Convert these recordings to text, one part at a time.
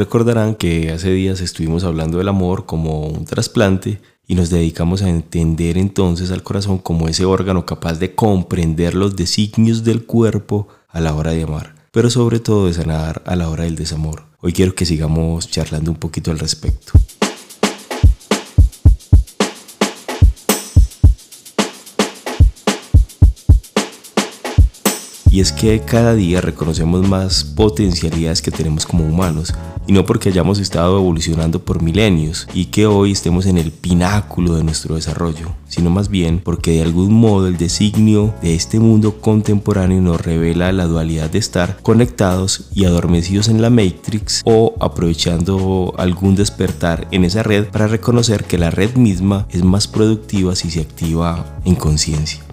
Recordarán que hace días estuvimos hablando del amor como un trasplante y nos dedicamos a entender entonces al corazón como ese órgano capaz de comprender los designios del cuerpo a la hora de amar, pero sobre todo de sanar a la hora del desamor. Hoy quiero que sigamos charlando un poquito al respecto. Y es que cada día reconocemos más potencialidades que tenemos como humanos, y no porque hayamos estado evolucionando por milenios y que hoy estemos en el pináculo de nuestro desarrollo, sino más bien porque de algún modo el designio de este mundo contemporáneo nos revela la dualidad de estar conectados y adormecidos en la Matrix o aprovechando algún despertar en esa red para reconocer que la red misma es más productiva si se activa en conciencia.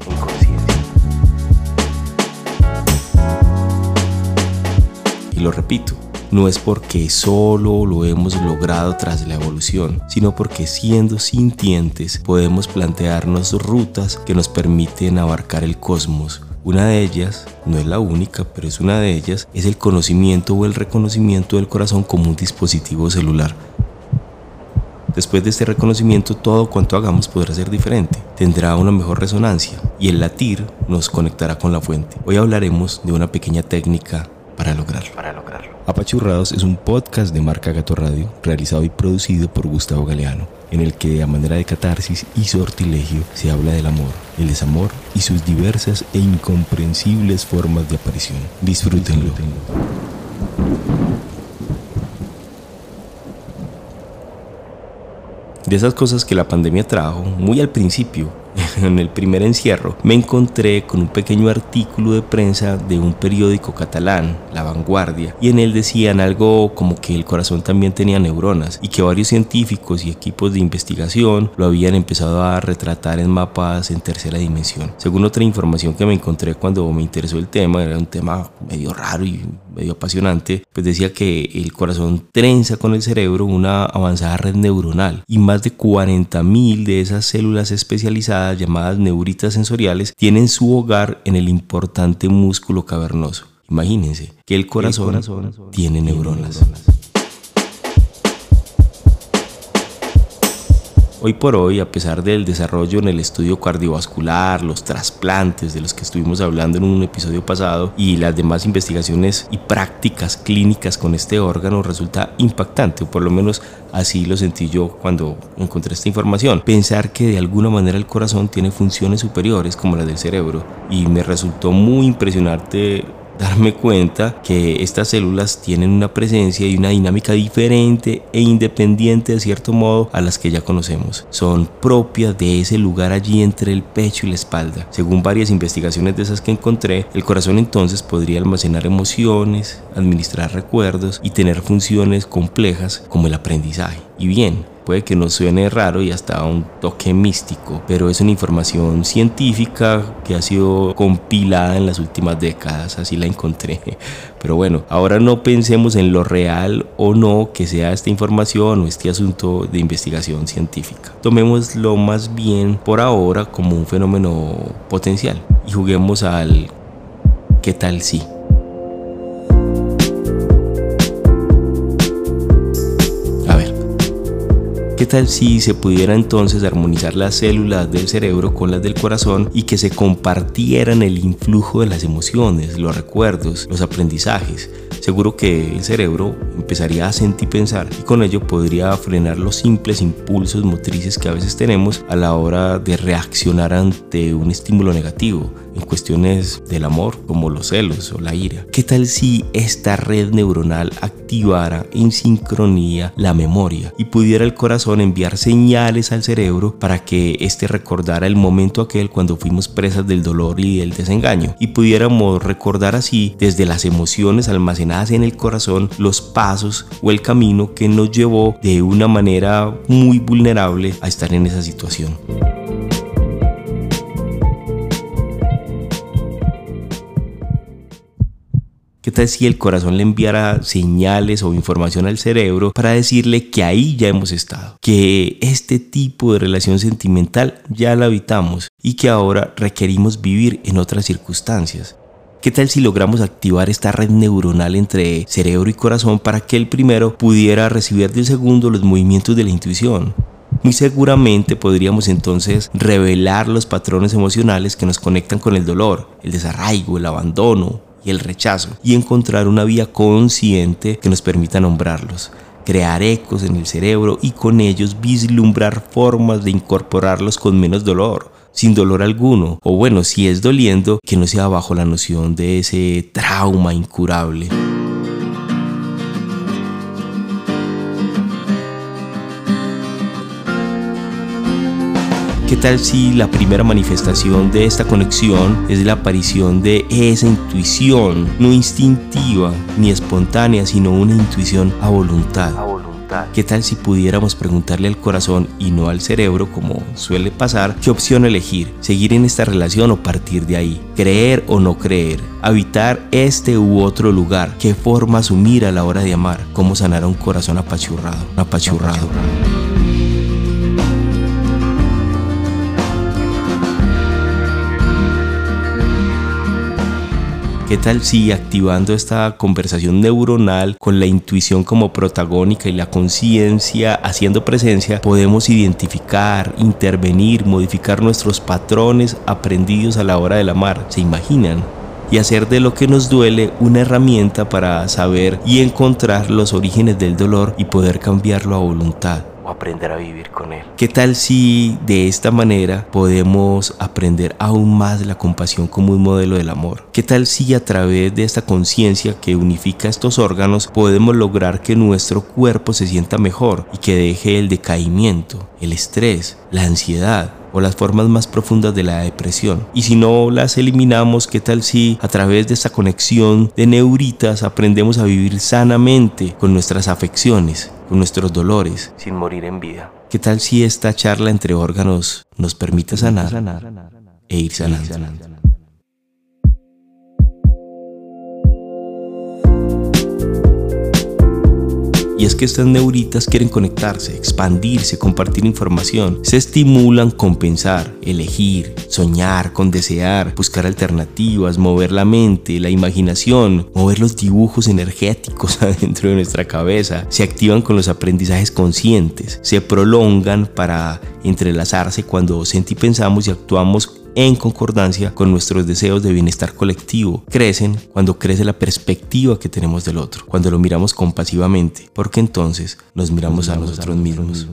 Y lo repito, no es porque solo lo hemos logrado tras la evolución, sino porque siendo sintientes podemos plantearnos rutas que nos permiten abarcar el cosmos. Una de ellas, no es la única, pero es una de ellas, es el conocimiento o el reconocimiento del corazón como un dispositivo celular. Después de este reconocimiento, todo cuanto hagamos podrá ser diferente, tendrá una mejor resonancia y el latir nos conectará con la fuente. Hoy hablaremos de una pequeña técnica para lograrlo. Para lograrlo. Apachurrados es un podcast de marca Gato Radio, realizado y producido por Gustavo Galeano, en el que a manera de catarsis y sortilegio se habla del amor, el desamor y sus diversas e incomprensibles formas de aparición. Disfrútenlo. De esas cosas que la pandemia trajo, muy al principio, en el primer encierro, me encontré con un pequeño artículo de prensa de un periódico catalán, La Vanguardia, y en él decían algo como que el corazón también tenía neuronas y que varios científicos y equipos de investigación lo habían empezado a retratar en mapas en tercera dimensión. Según otra información que me encontré cuando me interesó el tema, era un tema medio raro y medio apasionante, pues decía que el corazón trenza con el cerebro una avanzada red neuronal y más de 40.000 de esas células especializadas llamadas neuritas sensoriales tienen su hogar en el importante músculo cavernoso. Imagínense que el corazón, tiene neuronas. Hoy por hoy, a pesar del desarrollo en el estudio cardiovascular, los trasplantes de los que estuvimos hablando en un episodio pasado y las demás investigaciones y prácticas clínicas con este órgano, resulta impactante, o por lo menos así lo sentí yo cuando encontré esta información. Pensar que de alguna manera el corazón tiene funciones superiores como las del cerebro y me resultó muy impresionante darme cuenta que estas células tienen una presencia y una dinámica diferente e independiente de cierto modo a las que ya conocemos. Son propias de ese lugar allí entre el pecho y la espalda. Según varias investigaciones de esas que encontré, el corazón entonces podría almacenar emociones, administrar recuerdos y tener funciones complejas como el aprendizaje. Y bien, puede que nos suene raro y hasta un toque místico, pero es una información científica que ha sido compilada en las últimas décadas, así la encontré. Pero bueno, ahora no pensemos en lo real o no que sea esta información o este asunto de investigación científica. Tomémoslo más bien por ahora como un fenómeno potencial y juguemos al ¿qué tal si? ¿Qué tal si se pudiera entonces armonizar las células del cerebro con las del corazón y que se compartieran el influjo de las emociones, los recuerdos, los aprendizajes? Seguro que el cerebro empezaría a sentir pensar y con ello podría frenar los simples impulsos motrices que a veces tenemos a la hora de reaccionar ante un estímulo negativo en cuestiones del amor como los celos o la ira. ¿Qué tal si esta red neuronal activara en sincronía la memoria y pudiera el corazón enviar señales al cerebro para que éste recordara el momento aquel cuando fuimos presas del dolor y del desengaño y pudiéramos recordar así desde las emociones almacenadas en el corazón los pasos o el camino que nos llevó de una manera muy vulnerable a estar en esa situación. ¿Qué tal si el corazón le enviara señales o información al cerebro para decirle que ahí ya hemos estado? Que este tipo de relación sentimental ya la habitamos y que ahora requerimos vivir en otras circunstancias. ¿Qué tal si logramos activar esta red neuronal entre cerebro y corazón para que el primero pudiera recibir del segundo los movimientos de la intuición? Muy seguramente podríamos entonces revelar los patrones emocionales que nos conectan con el dolor, el desarraigo, el abandono el rechazo y encontrar una vía consciente que nos permita nombrarlos crear ecos en el cerebro y con ellos vislumbrar formas de incorporarlos con menos dolor, sin dolor alguno, o bueno, si es doliendo, que no sea bajo la noción de ese trauma incurable. ¿Qué tal si la primera manifestación de esta conexión es la aparición de esa intuición, no instintiva ni espontánea, sino una intuición a voluntad? ¿Qué tal si pudiéramos preguntarle al corazón y no al cerebro, como suele pasar, qué opción elegir? ¿Seguir en esta relación o partir de ahí? ¿Creer o no creer? ¿Habitar este u otro lugar? ¿Qué forma asumir a la hora de amar? ¿Cómo sanar a un corazón apachurrado? Apachurrado. apachurrado. ¿Qué tal si activando esta conversación neuronal con la intuición como protagónica y la conciencia haciendo presencia, podemos identificar, intervenir, modificar nuestros patrones aprendidos a la hora del amar? ¿Se imaginan? y hacer de lo que nos duele una herramienta para saber y encontrar los orígenes del dolor y poder cambiarlo a voluntad aprender a vivir con Él. ¿Qué tal si de esta manera podemos aprender aún más la compasión como un modelo del amor? ¿Qué tal si a través de esta conciencia que unifica estos órganos podemos lograr que nuestro cuerpo se sienta mejor y que deje el decaimiento, el estrés, la ansiedad? o las formas más profundas de la depresión. Y si no las eliminamos, ¿qué tal si a través de esta conexión de neuritas aprendemos a vivir sanamente con nuestras afecciones con nuestros dolores, sin morir en vida. ¿Qué tal si esta charla entre órganos nos permite sanar e ir sanando? Y es que estas neuritas quieren conectarse, expandirse, compartir información. Se estimulan con pensar, elegir, soñar, con desear, buscar alternativas, mover la mente, la imaginación, mover los dibujos energéticos adentro de nuestra cabeza. Se activan con los aprendizajes conscientes, se prolongan para entrelazarse cuando sentí pensamos y actuamos en concordancia con nuestros deseos de bienestar colectivo. Crecen cuando crece la perspectiva que tenemos del otro, cuando lo miramos compasivamente, porque entonces nos miramos a nosotros mismos.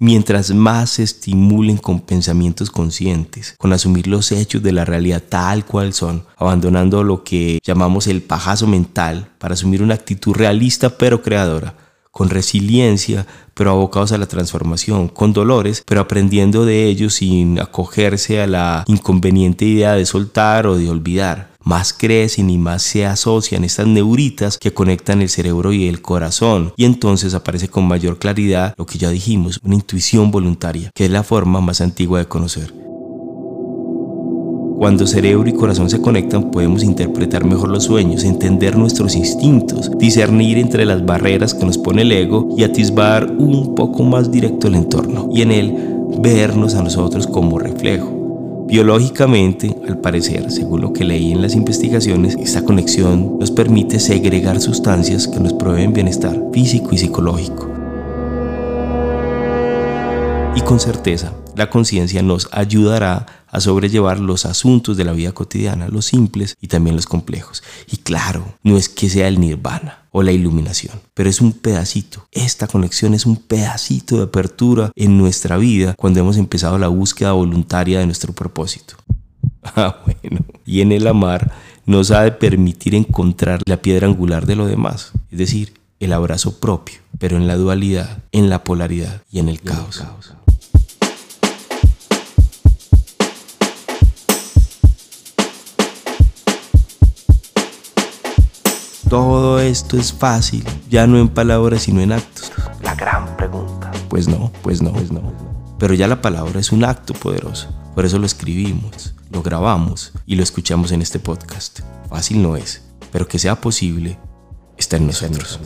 Mientras más se estimulen con pensamientos conscientes, con asumir los hechos de la realidad tal cual son, abandonando lo que llamamos el pajazo mental para asumir una actitud realista pero creadora, con resiliencia, pero abocados a la transformación, con dolores, pero aprendiendo de ellos sin acogerse a la inconveniente idea de soltar o de olvidar. Más crecen y más se asocian estas neuritas que conectan el cerebro y el corazón, y entonces aparece con mayor claridad lo que ya dijimos, una intuición voluntaria, que es la forma más antigua de conocer. Cuando cerebro y corazón se conectan podemos interpretar mejor los sueños, entender nuestros instintos, discernir entre las barreras que nos pone el ego y atisbar un poco más directo el entorno y en él vernos a nosotros como reflejo. Biológicamente, al parecer, según lo que leí en las investigaciones, esta conexión nos permite segregar sustancias que nos proveen bienestar físico y psicológico. Y con certeza, la conciencia nos ayudará a sobrellevar los asuntos de la vida cotidiana, los simples y también los complejos. Y claro, no es que sea el nirvana o la iluminación, pero es un pedacito. Esta conexión es un pedacito de apertura en nuestra vida cuando hemos empezado la búsqueda voluntaria de nuestro propósito. Ah, bueno. Y en el amar nos ha de permitir encontrar la piedra angular de lo demás, es decir, el abrazo propio, pero en la dualidad, en la polaridad y en el caos. Todo esto es fácil, ya no en palabras sino en actos? La gran pregunta. Pues no, pues no, pues no. Pero ya la palabra es un acto poderoso. Por eso lo escribimos, lo grabamos y lo escuchamos en este podcast. Fácil no es, pero que sea posible está en nosotros.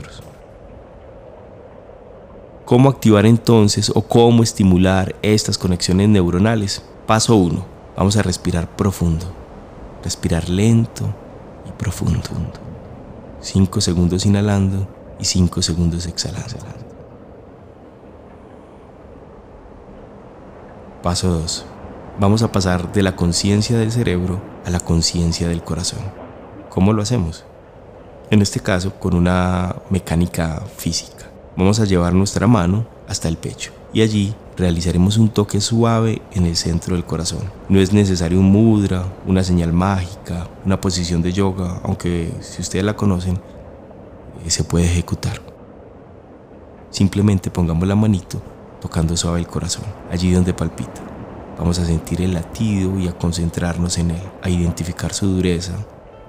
¿Cómo activar entonces o cómo estimular estas conexiones neuronales? Paso 1. Vamos a respirar profundo. respirar lento y profundo. 5 segundos inhalando y 5 segundos exhalando. Paso 2. Vamos a pasar de la conciencia del cerebro a la conciencia del corazón. ¿Cómo lo hacemos? En este caso, con una mecánica física. Vamos a llevar nuestra mano hasta el pecho y allí realizaremos un toque suave en el centro del corazón. No es necesario un mudra, una señal mágica, una posición de yoga, aunque si ustedes la conocen, eh, se puede ejecutar. Simplemente pongamos la manito tocando suave el corazón, allí donde palpita. Vamos a sentir el latido y a concentrarnos en él, a identificar su dureza,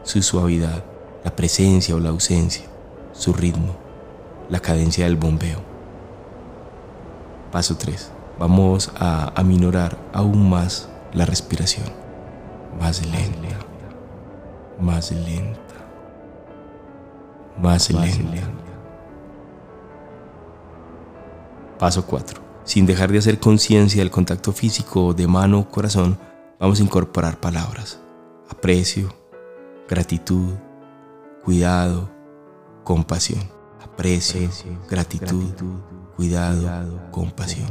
su suavidad, la presencia o la ausencia, su ritmo, la cadencia del bombeo. Paso 3 vamos a aminorar aún más la respiración. Más lenta, más lenta, más lenta. Paso 4. Sin dejar de hacer conciencia del contacto físico de mano o corazón, vamos a incorporar palabras. Aprecio, gratitud, cuidado, compasión. Aprecio, gratitud, cuidado, compasión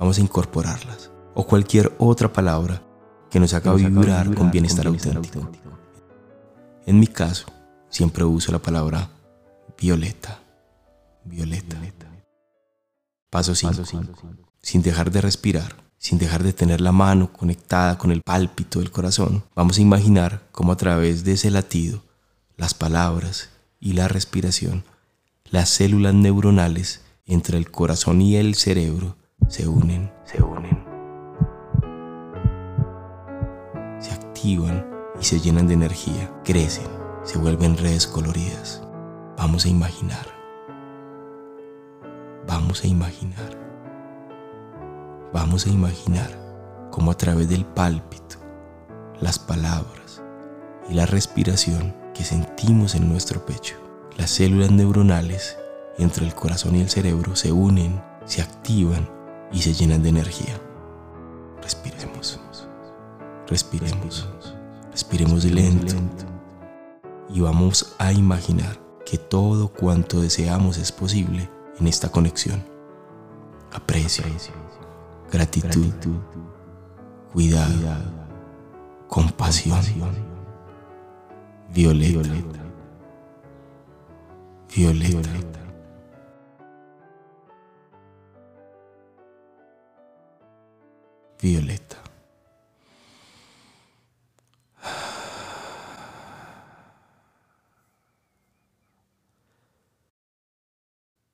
vamos a incorporarlas. O cualquier otra palabra que nos haga vibrar con bienestar auténtico. En mi caso, siempre uso la palabra violeta. Violeta. Paso 5. Sin dejar de respirar, sin dejar de tener la mano conectada con el pálpito del corazón, vamos a imaginar cómo a través de ese latido, las palabras y la respiración, las células neuronales entre el corazón y el cerebro se unen, se unen, se activan y se llenan de energía, crecen, se vuelven redes coloridas. Vamos a imaginar, vamos a imaginar, vamos a imaginar cómo a través del pálpito, las palabras y la respiración que sentimos en nuestro pecho, las células neuronales entre el corazón y el cerebro se unen, se activan y se llenan de energía. Respiremos, respiremos, respiremos lento y vamos a imaginar que todo cuanto deseamos es posible en esta conexión. Aprecio, gratitud, cuidado, compasión, violeta, violeta. violeta.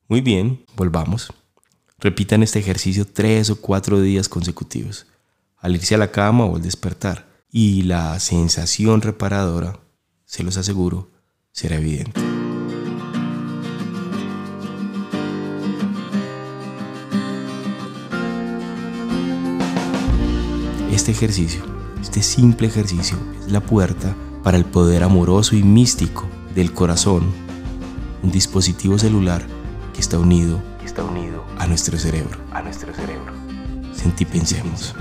Muy bien, volvamos. Repitan este ejercicio tres o cuatro días consecutivos, al irse a la cama o al despertar, y la sensación reparadora, se los aseguro, será evidente. Este ejercicio, este simple ejercicio, es la puerta para el poder amoroso y místico del corazón, un dispositivo celular que está unido, está unido a nuestro cerebro, a nuestro cerebro. Sentí pensemos.